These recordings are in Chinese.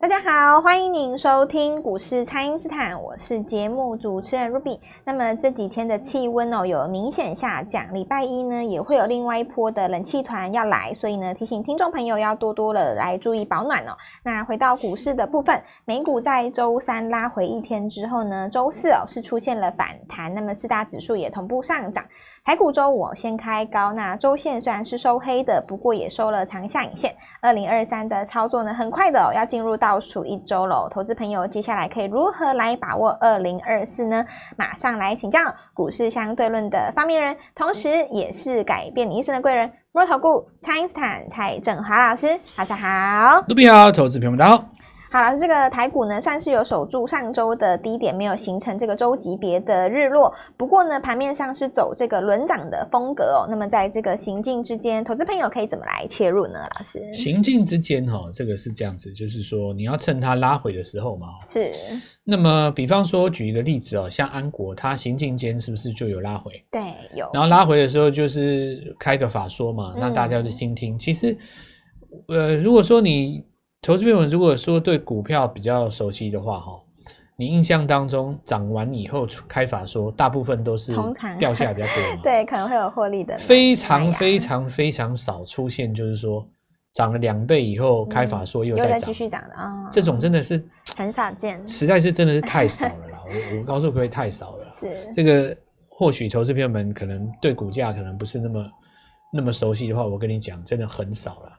大家好，欢迎您收听股市蔡因斯坦，我是节目主持人 Ruby。那么这几天的气温哦有明显下降，礼拜一呢也会有另外一波的冷气团要来，所以呢提醒听众朋友要多多的来注意保暖哦。那回到股市的部分，美股在周三拉回一天之后呢，周四哦是出现了反弹，那么四大指数也同步上涨。台股周五先开高，那周线虽然是收黑的，不过也收了长下影线。二零二三的操作呢，很快的哦，要进入倒数一周喽。投资朋友接下来可以如何来把握二零二四呢？马上来请教股市相对论的发明人，同时也是改变你一生的贵人——摩尔投顾蔡因斯坦蔡振华老师。大家好，卢比好，投资朋友们大家好。好了，这个台股呢，算是有守住上周的低点，没有形成这个周级别的日落。不过呢，盘面上是走这个轮涨的风格哦。那么在这个行进之间，投资朋友可以怎么来切入呢？老师，行进之间哈、哦，这个是这样子，就是说你要趁它拉回的时候嘛。是。那么，比方说举一个例子哦，像安国，它行进间是不是就有拉回？对，有。然后拉回的时候就是开个法说嘛，那大家就听听。嗯、其实，呃，如果说你。投资朋友，如果说对股票比较熟悉的话，哈，你印象当中涨完以后开法说，大部分都是掉下来比较多嘛？对，可能会有获利的。非常非常非常少出现，就是说涨了两倍以后开法说又再继续涨的啊，这种真的是很少见，实在是真的是太少了啦。我我告诉各位，太少了。是这个，或许投资朋友们可能对股价可能不是那么那么熟悉的话，我跟你讲，真的很少了。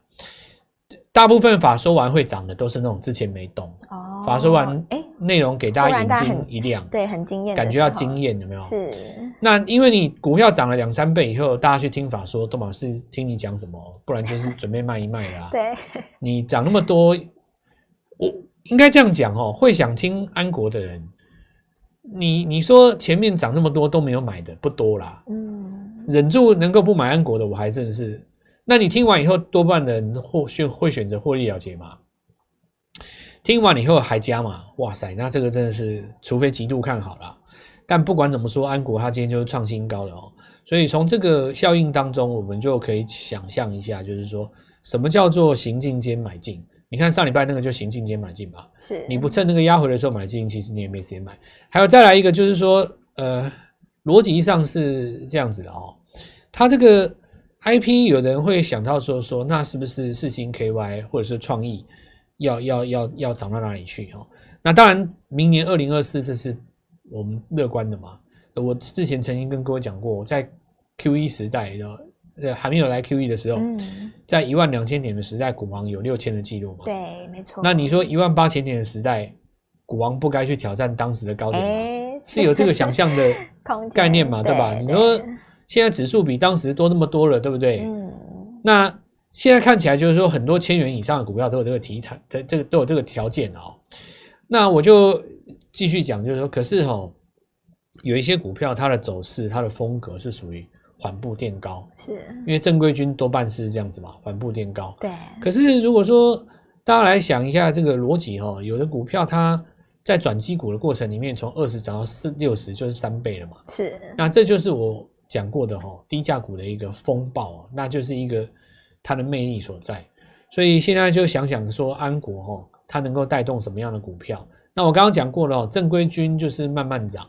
大部分法说完会涨的都是那种之前没懂哦，法说完哎，内容给大家眼睛一亮，对，很惊艳，感觉要惊艳，有没有？是。那因为你股票涨了两三倍以后，大家去听法说，都嘛是听你讲什么，不然就是准备卖一卖啦。对。你涨那么多，我应该这样讲哦，会想听安国的人，你你说前面涨那么多都没有买的不多啦，嗯，忍住能够不买安国的，我还真的是。那你听完以后，多半的人或选会选择获利了结嘛？听完以后还加嘛？哇塞，那这个真的是，除非极度看好了。但不管怎么说，安国它今天就是创新高了哦。所以从这个效应当中，我们就可以想象一下，就是说什么叫做行进间买进？你看上礼拜那个就行进间买进吧。是。你不趁那个压回的时候买进，其实你也没时间买。还有再来一个，就是说，呃，逻辑上是这样子的哦，它这个。I P 有人会想到说说，那是不是四星 K Y 或者是创意要要要要涨到哪里去哦？那当然，明年二零二四这是我们乐观的嘛。我之前曾经跟各位讲过，在 Q E 时代呃还没有来 Q E 的时候，嗯、在一万两千点的时代，股王有六千的记录嘛？对，没错。那你说一万八千点的时代，股王不该去挑战当时的高点吗？欸、是有这个想象的概念嘛？对吧？你说。现在指数比当时多那么多了，对不对？嗯。那现在看起来就是说，很多千元以上的股票都有这个题材的，这个都有这个条件哦。那我就继续讲，就是说，可是哈、哦，有一些股票它的走势、它的风格是属于缓步垫高，是因为正规军多半是这样子嘛，缓步垫高。对。可是如果说大家来想一下这个逻辑哦，有的股票它在转机股的过程里面，从二十涨到四六十，就是三倍了嘛。是。那这就是我。讲过的哈，低价股的一个风暴，那就是一个它的魅力所在。所以现在就想想说，安国哈，它能够带动什么样的股票？那我刚刚讲过了，正规军就是慢慢涨。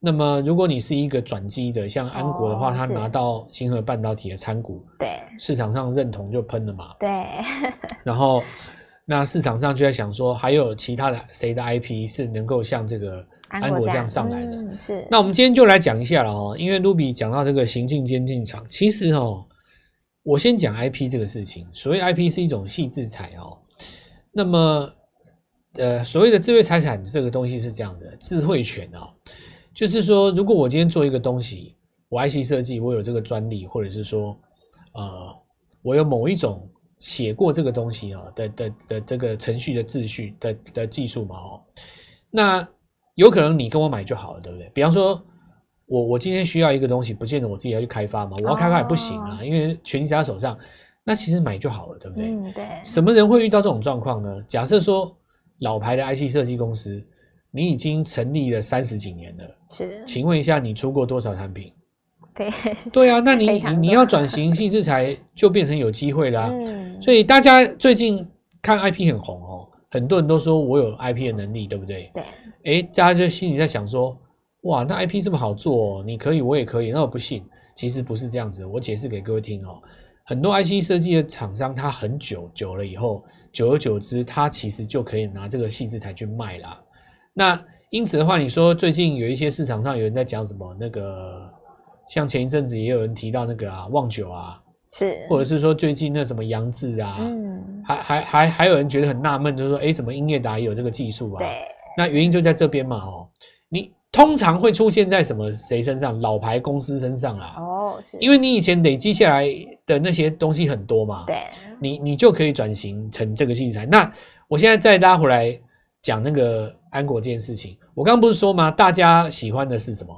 那么如果你是一个转机的，像安国的话，它拿到星河半导体的参股，对，市场上认同就喷了嘛。对。然后，那市场上就在想说，还有其他的谁的 IP 是能够像这个。安国这样上来的，嗯、是。那我们今天就来讲一下了哦，因为 Ruby 讲到这个行进间进场，其实哦，我先讲 IP 这个事情。所谓 IP 是一种细制裁哦，那么呃，所谓的智慧财产这个东西是这样子的，智慧权哦，就是说，如果我今天做一个东西，我 IC 设计，我有这个专利，或者是说，呃，我有某一种写过这个东西啊的的的，的这个程序的秩序的的技术嘛哦，那。有可能你跟我买就好了，对不对？比方说，我我今天需要一个东西，不见得我自己要去开发嘛，我要开发也不行啊，哦、因为权力在他手上。那其实买就好了，对不对？嗯，对。什么人会遇到这种状况呢？假设说老牌的 IC 设计公司，你已经成立了三十几年了，是？请问一下，你出过多少产品？对，对啊，那你你你要转型细制裁，就变成有机会啦、啊。嗯。所以大家最近看 IP 很红哦。很多人都说我有 IP 的能力，对不对？对。哎，大家就心里在想说，哇，那 IP 这么好做哦，你可以，我也可以，那我不信。其实不是这样子，我解释给各位听哦。很多 IC 设计的厂商，他很久久了以后，久而久之，他其实就可以拿这个矽智财去卖啦。那因此的话，你说最近有一些市场上有人在讲什么？那个像前一阵子也有人提到那个啊，旺九啊，是，或者是说最近那什么杨志啊，嗯，还还还还有人觉得很纳闷，就是说，哎，什么英业达也有这个技术啊？对，那原因就在这边嘛，哦，你。通常会出现在什么谁身上？老牌公司身上啦。哦，是。因为你以前累积下来的那些东西很多嘛。对。你你就可以转型成这个器材。那我现在再拉回来讲那个安国这件事情。我刚刚不是说吗？大家喜欢的是什么？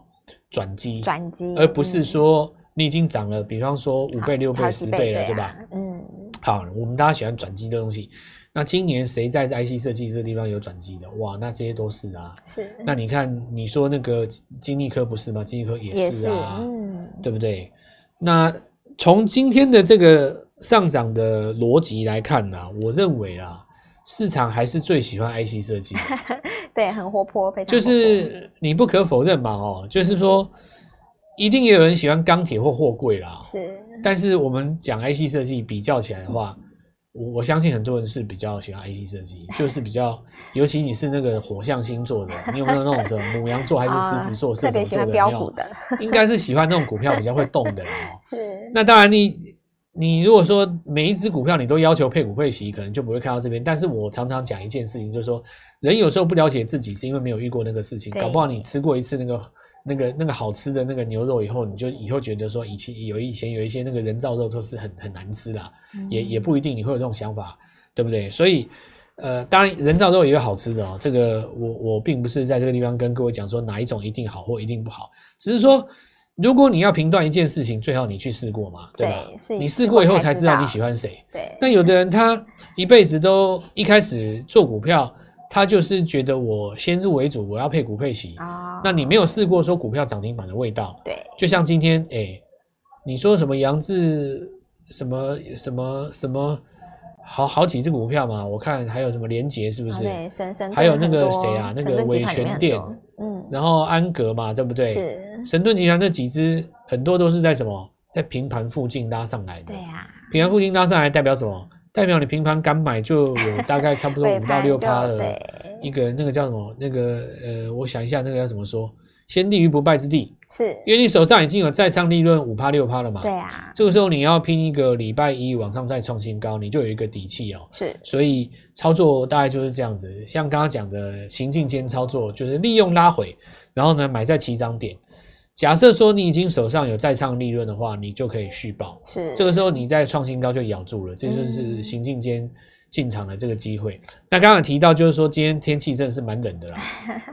转机。转机。而不是说你已经涨了，嗯、比方说五倍、六倍、十倍了，对吧？嗯。好，我们大家喜欢转机的东西。那今年谁在 IC 设计这个地方有转机的？哇，那这些都是啊。是。那你看，你说那个金立科不是吗？金立科也是啊，是嗯，对不对？那从今天的这个上涨的逻辑来看呢、啊，我认为啊，市场还是最喜欢 IC 设计的。对，很活泼，非常。就是你不可否认嘛，哦，就是说，一定也有人喜欢钢铁或货柜啦。是。但是我们讲 IC 设计比较起来的话。我我相信很多人是比较喜欢 IC 设计，就是比较，尤其你是那个火象星座的，你有没有那种什么牡羊座还是狮子座 射手座的？没有，应该是喜欢那种股票比较会动的哦。是。那当然你，你你如果说每一只股票你都要求配股配息，可能就不会看到这边。但是我常常讲一件事情，就是说人有时候不了解自己，是因为没有遇过那个事情，搞不好你吃过一次那个。那个那个好吃的那个牛肉以后，你就以后觉得说以前有以前有一些那个人造肉都是很很难吃啦，嗯、也也不一定你会有这种想法，对不对？所以，呃，当然人造肉也有好吃的哦。这个我我并不是在这个地方跟各位讲说哪一种一定好或一定不好，只是说如果你要评断一件事情，最好你去试过嘛，对吧？对，你试过以后才知道你喜欢谁。对。那有的人他一辈子都一开始做股票。他就是觉得我先入为主，我要配股配息啊。那你没有试过说股票涨停板的味道？对，就像今天，哎、欸，你说什么杨志，什么什么什么，好好几只股票嘛。我看还有什么联杰是不是？对，神神还有那个谁啊？那个伟全店，嗯，然后安格嘛，对不对？是神盾集团那几只很多都是在什么，在平盘附近拉上来的。对呀、啊，平盘附近拉上来代表什么？代表你平常敢买就有大概差不多 五到六趴的一个那个叫什么？那个呃，我想一下，那个要怎么说？先立于不败之地，是因为你手上已经有再上利润五趴六趴了嘛？对啊。这个时候你要拼一个礼拜一往上再创新高，你就有一个底气哦。是。所以操作大概就是这样子，像刚刚讲的行进间操作，就是利用拉回，然后呢买在起涨点。假设说你已经手上有再创利润的话，你就可以续报。是，这个时候你在创新高就咬住了，这就是行进间进场的这个机会。嗯、那刚刚提到就是说今天天气真的是蛮冷的啦。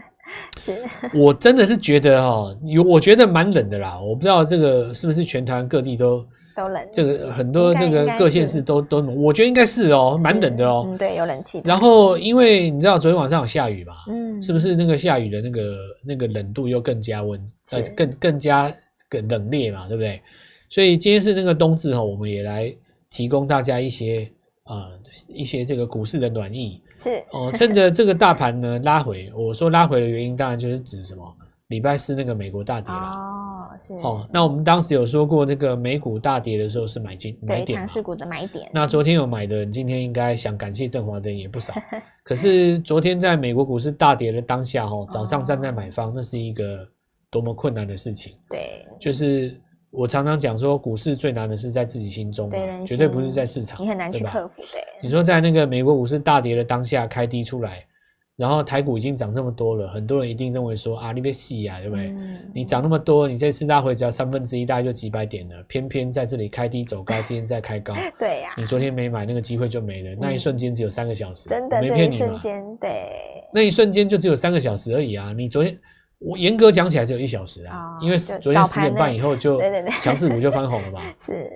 是，我真的是觉得哈、喔，有我觉得蛮冷的啦。我不知道这个是不是全台湾各地都。都冷，这个很多这个各县市都都，我觉得应该是哦，蛮冷的哦。嗯，对，有冷气。然后因为你知道昨天晚上有下雨嘛，嗯，是不是那个下雨的那个那个冷度又更加温，呃，更更加更冷冽嘛，对不对？所以今天是那个冬至哈，我们也来提供大家一些呃一些这个股市的暖意，是。哦，趁着这个大盘呢拉回，我说拉回的原因当然就是指什么？礼拜四那个美国大跌了哦，是哦。那我们当时有说过，那个美股大跌的时候是买进买点，强势股的买点。那昨天有买的人，今天应该想感谢振华的人也不少。可是昨天在美国股市大跌的当下，哈，早上站在买方，那是一个多么困难的事情。对，就是我常常讲说，股市最难的是在自己心中，对，绝对不是在市场，你很难去克服。对，你说在那个美国股市大跌的当下开低出来。然后台股已经涨这么多了，很多人一定认为说啊，你别戏啊，对不对？嗯、你涨那么多，你这次拉回只要三分之一，大概就几百点了。偏偏在这里开低走高，今天再开高，对呀、啊，你昨天没买那个机会就没了。嗯、那一瞬间只有三个小时，真的没骗你嘛？对，那一瞬间就只有三个小时而已啊！你昨天我严格讲起来只有一小时啊，哦、因为昨天十点半以后就 强势股就翻红了吧。是，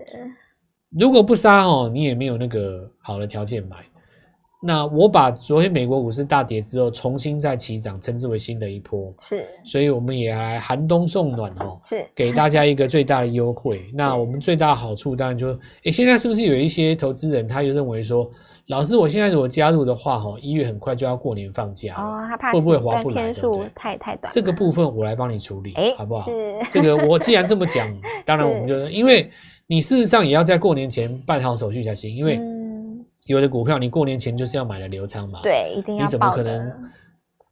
如果不杀哦，你也没有那个好的条件买。那我把昨天美国股市大跌之后重新再起涨，称之为新的一波。是，所以我们也来寒冬送暖哦，是给大家一个最大的优惠。那我们最大的好处当然就是，诶，现在是不是有一些投资人他就认为说，老师，我现在如果加入的话，哈，一月很快就要过年放假哦，他怕会不会划不来？天数太太短。这个部分我来帮你处理，欸、好不好？是这个我既然这么讲，当然我们就是因为你事实上也要在过年前办好手续才行，因为有的股票你过年前就是要买了留仓嘛，对，一定要。你怎么可能？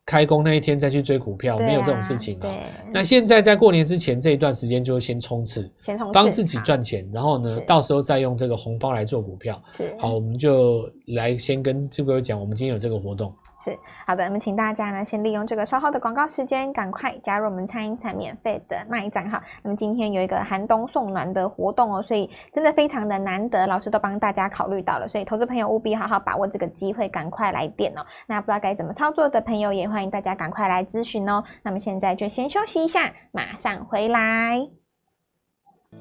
开工那一天再去追股票，啊、没有这种事情啊。对，那现在在过年之前这一段时间，就先冲刺，先冲刺，帮自己赚钱，然后呢，到时候再用这个红包来做股票。是，好，我们就来先跟朱哥讲，我们今天有这个活动。是好的，那么请大家呢，先利用这个稍后的广告时间，赶快加入我们蔡因斯坦免费的那一账哈。那么今天有一个寒冬送暖的活动哦，所以真的非常的难得，老师都帮大家考虑到了，所以投资朋友务必好好把握这个机会，赶快来电哦。那不知道该怎么操作的朋友，也欢迎大家赶快来咨询哦。那么现在就先休息一下，马上回来。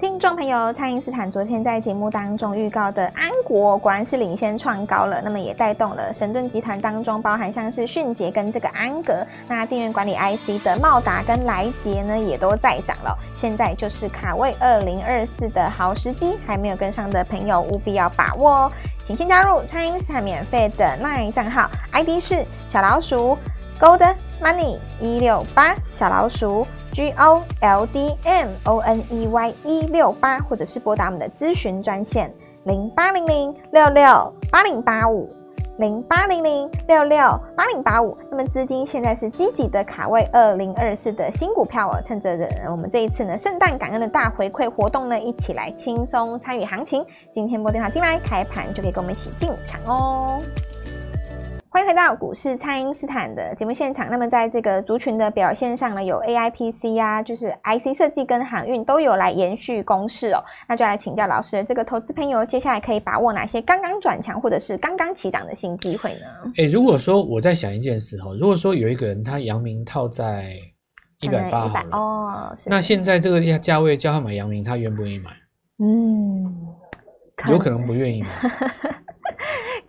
听众朋友，蔡因斯坦昨天在节目当中预告的安国果然是领先创高了，那么也带动了神盾集团当中包含像是迅捷跟这个安格，那电源管理 IC 的茂达跟莱捷呢也都在涨了。现在就是卡位二零二四的好时机，还没有跟上的朋友务必要把握哦，请先加入蔡因斯坦免费的 LINE 账号，ID 是小老鼠 Gold Money 一六八小老鼠。G O L D M O N E Y 一六八，或者是拨打我们的咨询专线零八零零六六八零八五零八零零六六八零八五。那么资金现在是积极的卡位二零二四的新股票哦，趁着我们这一次呢圣诞感恩的大回馈活动呢，一起来轻松参与行情。今天拨电话进来，开盘就可以跟我们一起进场哦。欢迎回到股市，蔡因斯坦的节目现场。那么，在这个族群的表现上呢，有 AIPC 啊，就是 IC 设计跟航运都有来延续攻势哦。那就来请教老师，这个投资朋友接下来可以把握哪些刚刚转强或者是刚刚起涨的新机会呢？诶，如果说我在想一件事哈，如果说有一个人他阳明套在一百八好了哦，那现在这个价价位叫他买阳明，他愿不愿意买？嗯，有可能不愿意买。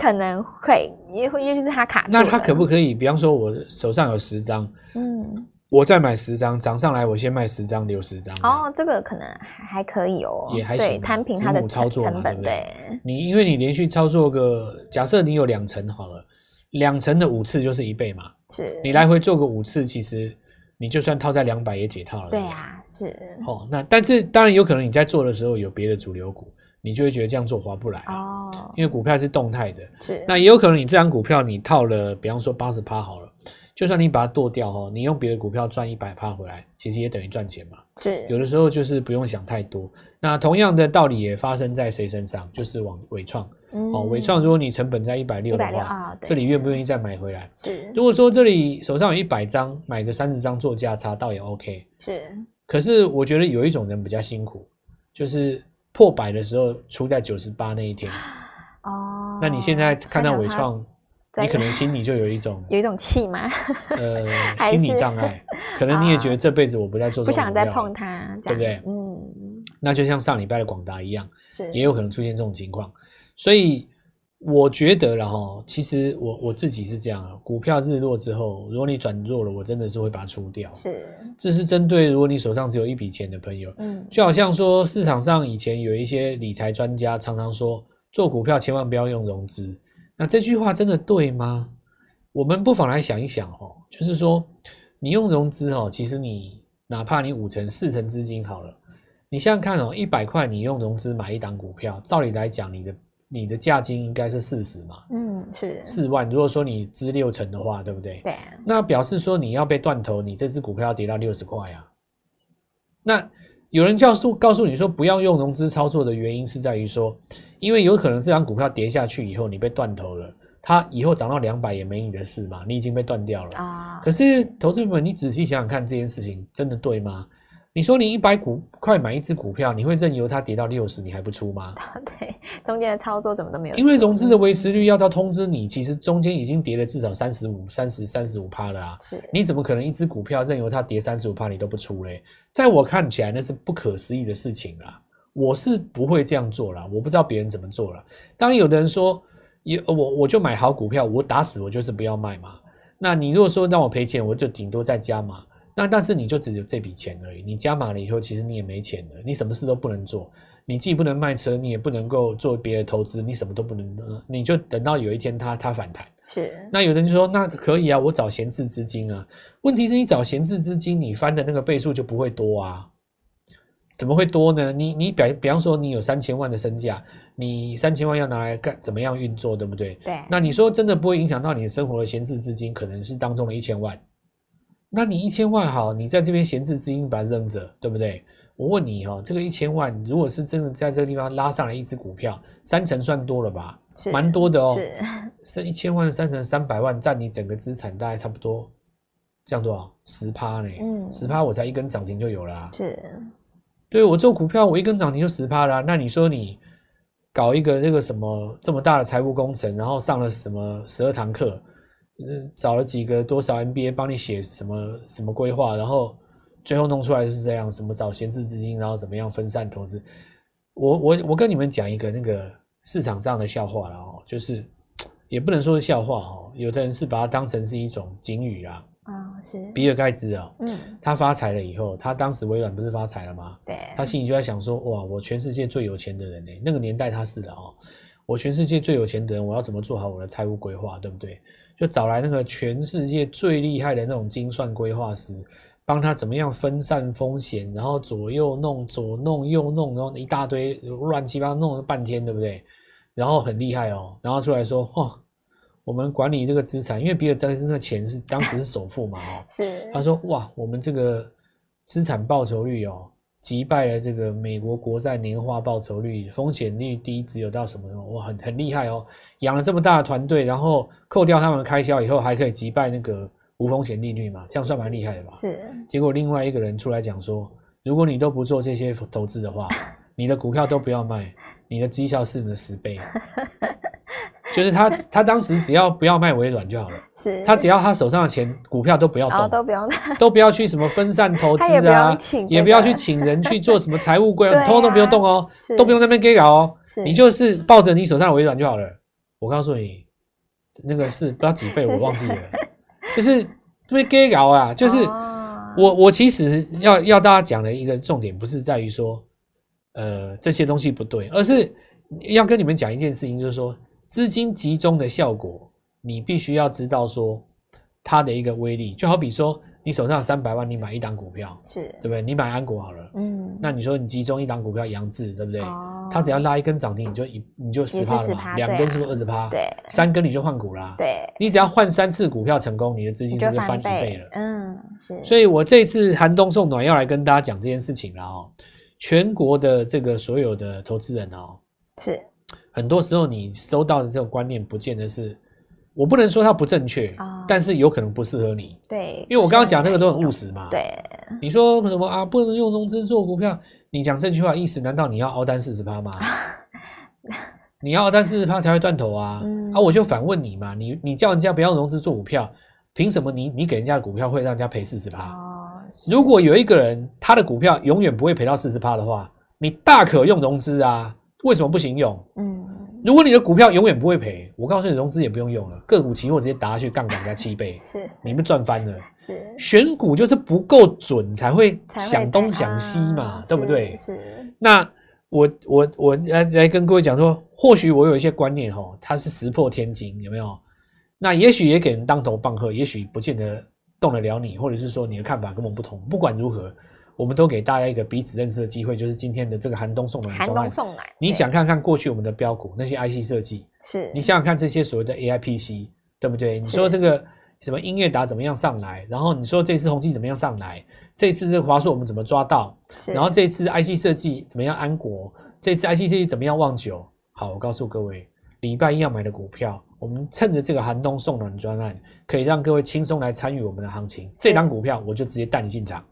可能会，因为因为就是他卡。那他可不可以？比方说，我手上有十张，嗯，我再买十张，涨上来我先卖十张，留十张。哦，这个可能还还可以哦，也还行，摊平它的操作成本。对，你因为你连续操作个，假设你有两层好了，两层的五次就是一倍嘛。是。你来回做个五次，其实你就算套在两百也解套了。对啊，是。哦，那但是当然有可能你在做的时候有别的主流股。你就会觉得这样做划不来哦，因为股票是动态的。是，那也有可能你这张股票你套了，比方说八十趴好了，就算你把它剁掉哦，你用别的股票赚一百趴回来，其实也等于赚钱嘛。是，有的时候就是不用想太多。那同样的道理也发生在谁身上？就是往伟创。嗯、哦，伟创，如果你成本在一百六的话，哦、这里愿不愿意再买回来？是。如果说这里手上有一百张，买个三十张做价差，倒也 OK。是。可是我觉得有一种人比较辛苦，就是。破百的时候出在九十八那一天，哦，那你现在看到伟创，你可能心里就有一种 有一种气吗？呃，心理障碍，可能你也觉得这辈子我不再做，不想再碰它，对不对？嗯，那就像上礼拜的广达一样，是也有可能出现这种情况，所以。我觉得了哈，其实我我自己是这样啊，股票日落之后，如果你转弱了，我真的是会把它出掉。是，这是针对如果你手上只有一笔钱的朋友，嗯，就好像说市场上以前有一些理财专家常常说，做股票千万不要用融资。那这句话真的对吗？我们不妨来想一想哦，就是说你用融资哦，其实你哪怕你五成四成资金好了，你想想看哦，一百块你用融资买一档股票，照理来讲你的。你的价金应该是四十嘛？嗯，是四万。如果说你资六成的话，对不对？对。那表示说你要被断头，你这支股票要跌到六十块啊。那有人告诉告诉你说不要用融资操作的原因是在于说，因为有可能这张股票跌下去以后你被断头了，它以后涨到两百也没你的事嘛，你已经被断掉了啊。可是投资者们，你仔细想想看，这件事情真的对吗？你说你一百股块买一只股票，你会任由它跌到六十，你还不出吗？对，中间的操作怎么都没有。因为融资的维持率要到通知你，其实中间已经跌了至少三十五、三十、三十五趴了啊。是，你怎么可能一只股票任由它跌三十五趴你都不出嘞？在我看起来那是不可思议的事情啦。我是不会这样做啦，我不知道别人怎么做了。当然有的人说，也我我就买好股票，我打死我就是不要卖嘛。那你如果说让我赔钱，我就顶多再加码。那但是你就只有这笔钱而已，你加码了以后，其实你也没钱了，你什么事都不能做，你既不能卖车，你也不能够做别的投资，你什么都不能，你就等到有一天它它反弹。是。那有人就说，那可以啊，我找闲置资金啊。问题是你找闲置资金，你翻的那个倍数就不会多啊。怎么会多呢？你你比比方说，你有三千万的身价，你三千万要拿来干怎么样运作，对不对？对。那你说真的不会影响到你的生活的闲置资金，可能是当中的一千万。那你一千万好，你在这边闲置资金把它扔着，对不对？我问你哦，这个一千万如果是真的在这个地方拉上来一只股票，三成算多了吧？是，蛮多的哦。是。是一千万三成三百万，占你整个资产大概差不多，这样多少？十趴呢？嗯，十趴我才一根涨停就有了啊。是。对，我做股票，我一根涨停就十趴啦。那你说你搞一个那个什么这么大的财务工程，然后上了什么十二堂课，嗯，找了几个多少 MBA 帮你写什么什么规划，然后最后弄出来是这样，什么找闲置资金，然后怎么样分散投资。我我我跟你们讲一个那个市场上的笑话了哦，就是也不能说是笑话哦，有的人是把它当成是一种警语啊。啊，是比尔盖茨啊，嗯，他发财了以后，他当时微软不是发财了吗？对，他心里就在想说，哇，我全世界最有钱的人呢，那个年代他是的哦，我全世界最有钱的人，我要怎么做好我的财务规划，对不对？就找来那个全世界最厉害的那种精算规划师，帮他怎么样分散风险，然后左右弄，左弄右弄，然后一大堆乱七八糟弄了半天，对不对？然后很厉害哦，然后出来说，哇。我们管理这个资产，因为比尔盖茨那钱是当时是首富嘛，哦，是。他说哇，我们这个资产报酬率哦，击败了这个美国国债年化报酬率，风险率低，只有到什么什么，哇，很很厉害哦。养了这么大的团队，然后扣掉他们的开销以后，还可以击败那个无风险利率嘛，这样算蛮厉害的吧？是。结果另外一个人出来讲说，如果你都不做这些投资的话，你的股票都不要卖，你的绩效是你的十倍。就是他，他当时只要不要卖微软就好了。是，他只要他手上的钱，股票都不要动，都不要，都不要去什么分散投 资啊，也不要去请人去做什么财务规 划，通通都不用动哦，都不用在那边给搞哦，你就是抱着你手上的微软就好了。我告诉你，那个是不知道几倍，我忘记了，就是因为给搞啊，就是我我其实要要大家讲的一个重点，不是在于说，呃，这些东西不对，而是要跟你们讲一件事情，就是说。资金集中的效果，你必须要知道说它的一个威力，就好比说你手上三百万，你买一档股票，是对不对？你买安国好了，嗯，那你说你集中一档股票，扬智对不对？哦，它只要拉一根涨停，你就一你就十趴了嘛，两根是不是二十趴？对，三根你就换股啦，对，你只要换三次股票成功，你的资金是不是翻一倍了？嗯，是。所以我这次寒冬送暖要来跟大家讲这件事情了哦，全国的这个所有的投资人哦，是。很多时候，你收到的这种观念，不见得是，我不能说它不正确，哦、但是有可能不适合你。对，因为我刚刚讲那个都很务实嘛。对，你说什么啊？不能用融资做股票？你讲这句话意思，难道你要熬单四十趴吗？你要熬单四十趴才会断头啊？嗯、啊，我就反问你嘛，你你叫人家不要融资做股票，凭什么你你给人家的股票会让人家赔四十趴？哦、如果有一个人他的股票永远不会赔到四十趴的话，你大可用融资啊。为什么不行用？嗯，如果你的股票永远不会赔，我告诉你，融资也不用用了，个股期货直接打下去，杠杆加七倍，是你们赚翻了。是选股就是不够准才会想东想西嘛，啊、对不对？是。是那我我我来来跟各位讲说，或许我有一些观念哈，它是石破天惊，有没有？那也许也给人当头棒喝，也许不见得动得了你，或者是说你的看法跟我们不同。不管如何。我们都给大家一个彼此认识的机会，就是今天的这个寒冬送暖。寒冬送暖，你想看看过去我们的标股那些 IC 设计，是你想想看这些所谓的 AIPC，对不对？你说这个什么音乐达怎么样上来？然后你说这次宏碁怎么样上来？这次这个华硕我们怎么抓到？然后这次 IC 设计怎么样安国？这次 IC 设计怎么样旺九？好，我告诉各位，礼拜一要买的股票，我们趁着这个寒冬送暖专案，可以让各位轻松来参与我们的行情。这档股票我就直接带你进场。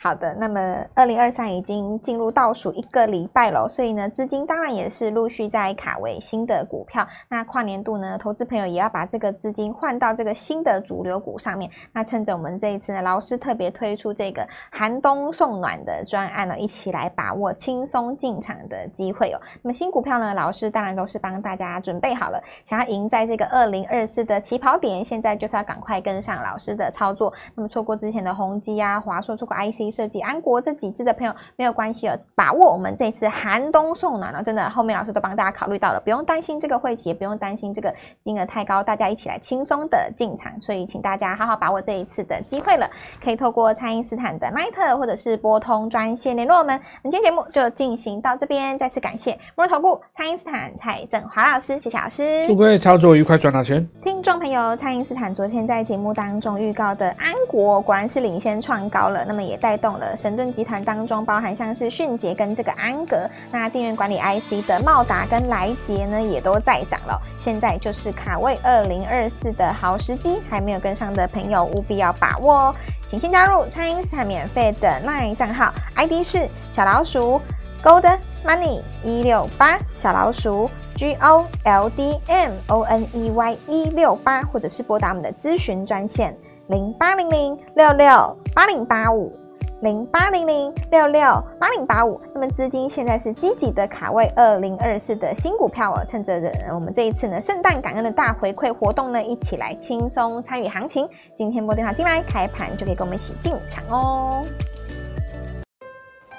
好的，那么二零二三已经进入倒数一个礼拜了，所以呢，资金当然也是陆续在卡位新的股票。那跨年度呢，投资朋友也要把这个资金换到这个新的主流股上面。那趁着我们这一次呢，老师特别推出这个寒冬送暖的专案呢，一起来把握轻松进场的机会哦。那么新股票呢，老师当然都是帮大家准备好了，想要赢在这个二零二四的起跑点，现在就是要赶快跟上老师的操作。那么错过之前的宏基啊、华硕，错过 IC。设计安国这几支的朋友没有关系哦，把握我们这次寒冬送暖了，真的后面老师都帮大家考虑到了，不用担心这个会期，也不用担心这个金额太高，大家一起来轻松的进场，所以请大家好好把握这一次的机会了，可以透过蔡因斯坦的 Line 或者是拨通专线联络我们。本期节目就进行到这边，再次感谢摩尔投顾蔡因斯坦蔡振华老师，谢谢老师，祝各位操作愉快，赚大钱。听众朋友，蔡因斯坦昨天在节目当中预告的安国果然是领先创高了，那么也带动了神盾集团当中，包含像是迅捷跟这个安格，那电源管理 IC 的茂达跟来捷呢，也都在涨了。现在就是卡位二零二四的好时机，还没有跟上的朋友务必要把握哦。请先加入蔡因斯坦免费的 LINE 账号，ID 是小老鼠 Gold Money 一六八，小老鼠 G O L D M O N E Y 一六八，或者是拨打我们的咨询专线零八零零六六八零八五。零八零零六六八零八五，那么资金现在是积极的卡位二零二四的新股票哦，趁着我们这一次呢圣诞感恩的大回馈活动呢，一起来轻松参与行情。今天拨电话进来，开盘就可以跟我们一起进场哦。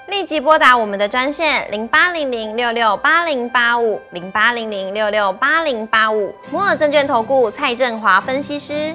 立即拨打我们的专线零八零零六六八零八五零八零零六六八零八五摩尔证券投顾蔡振华分析师。